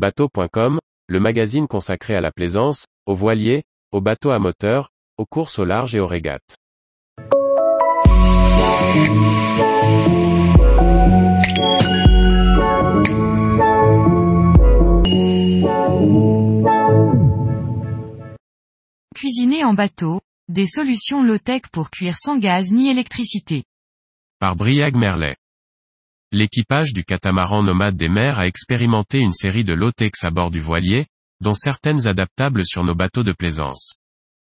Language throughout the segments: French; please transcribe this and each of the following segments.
Bateau.com, le magazine consacré à la plaisance, aux voiliers, aux bateaux à moteur, aux courses au large et aux régates. Cuisiner en bateau, des solutions low-tech pour cuire sans gaz ni électricité. Par Briag Merlet. L'équipage du catamaran nomade des mers a expérimenté une série de low-tech à bord du voilier, dont certaines adaptables sur nos bateaux de plaisance.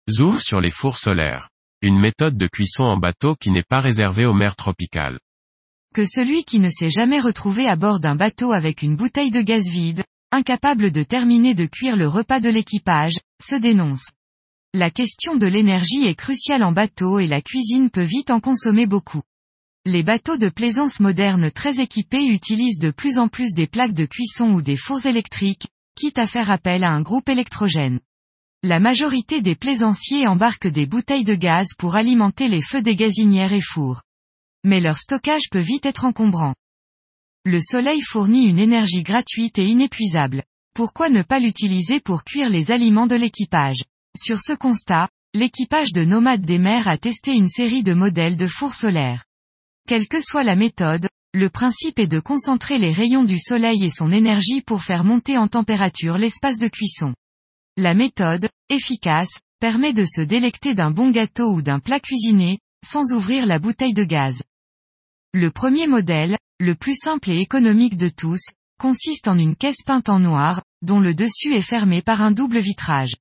Zoom sur les fours solaires. Une méthode de cuisson en bateau qui n'est pas réservée aux mers tropicales. Que celui qui ne s'est jamais retrouvé à bord d'un bateau avec une bouteille de gaz vide, incapable de terminer de cuire le repas de l'équipage, se dénonce. La question de l'énergie est cruciale en bateau et la cuisine peut vite en consommer beaucoup. Les bateaux de plaisance modernes très équipés utilisent de plus en plus des plaques de cuisson ou des fours électriques, quitte à faire appel à un groupe électrogène. La majorité des plaisanciers embarquent des bouteilles de gaz pour alimenter les feux des gazinières et fours. Mais leur stockage peut vite être encombrant. Le soleil fournit une énergie gratuite et inépuisable. Pourquoi ne pas l'utiliser pour cuire les aliments de l'équipage? Sur ce constat, l'équipage de Nomades des mers a testé une série de modèles de fours solaires. Quelle que soit la méthode, le principe est de concentrer les rayons du soleil et son énergie pour faire monter en température l'espace de cuisson. La méthode, efficace, permet de se délecter d'un bon gâteau ou d'un plat cuisiné, sans ouvrir la bouteille de gaz. Le premier modèle, le plus simple et économique de tous, consiste en une caisse peinte en noir, dont le dessus est fermé par un double vitrage.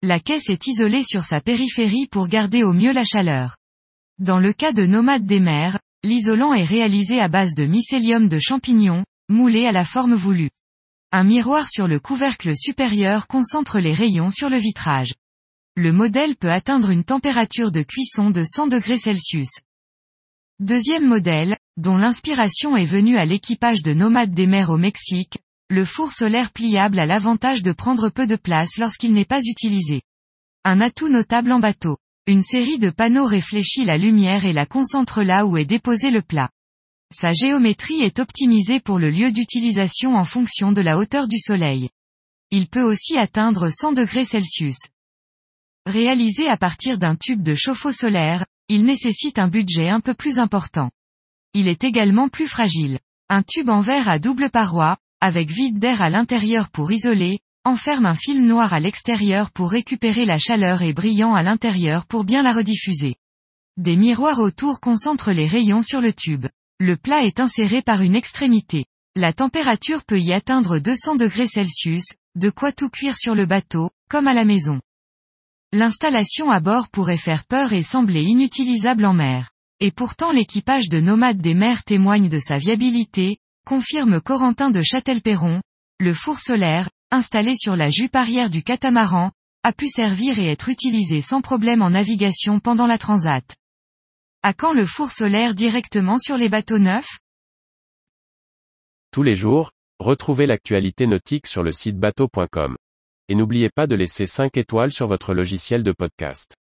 La caisse est isolée sur sa périphérie pour garder au mieux la chaleur. Dans le cas de nomades des mers, l'isolant est réalisé à base de mycélium de champignons, moulé à la forme voulue. Un miroir sur le couvercle supérieur concentre les rayons sur le vitrage. Le modèle peut atteindre une température de cuisson de 100 degrés. Deuxième modèle, dont l'inspiration est venue à l'équipage de nomades des mers au Mexique, le four solaire pliable a l'avantage de prendre peu de place lorsqu'il n'est pas utilisé. Un atout notable en bateau. Une série de panneaux réfléchit la lumière et la concentre là où est déposé le plat. Sa géométrie est optimisée pour le lieu d'utilisation en fonction de la hauteur du soleil. Il peut aussi atteindre 100 degrés Celsius. Réalisé à partir d'un tube de chauffe-eau solaire, il nécessite un budget un peu plus important. Il est également plus fragile. Un tube en verre à double paroi, avec vide d'air à l'intérieur pour isoler, enferme un film noir à l'extérieur pour récupérer la chaleur et brillant à l'intérieur pour bien la rediffuser. Des miroirs autour concentrent les rayons sur le tube. Le plat est inséré par une extrémité. La température peut y atteindre 200 degrés Celsius, de quoi tout cuire sur le bateau, comme à la maison. L'installation à bord pourrait faire peur et sembler inutilisable en mer. Et pourtant l'équipage de nomades des mers témoigne de sa viabilité, confirme Corentin de Châtelperron, le four solaire, installé sur la jupe arrière du catamaran, a pu servir et être utilisé sans problème en navigation pendant la transat. À quand le four solaire directement sur les bateaux neufs? Tous les jours, retrouvez l'actualité nautique sur le site bateau.com. Et n'oubliez pas de laisser 5 étoiles sur votre logiciel de podcast.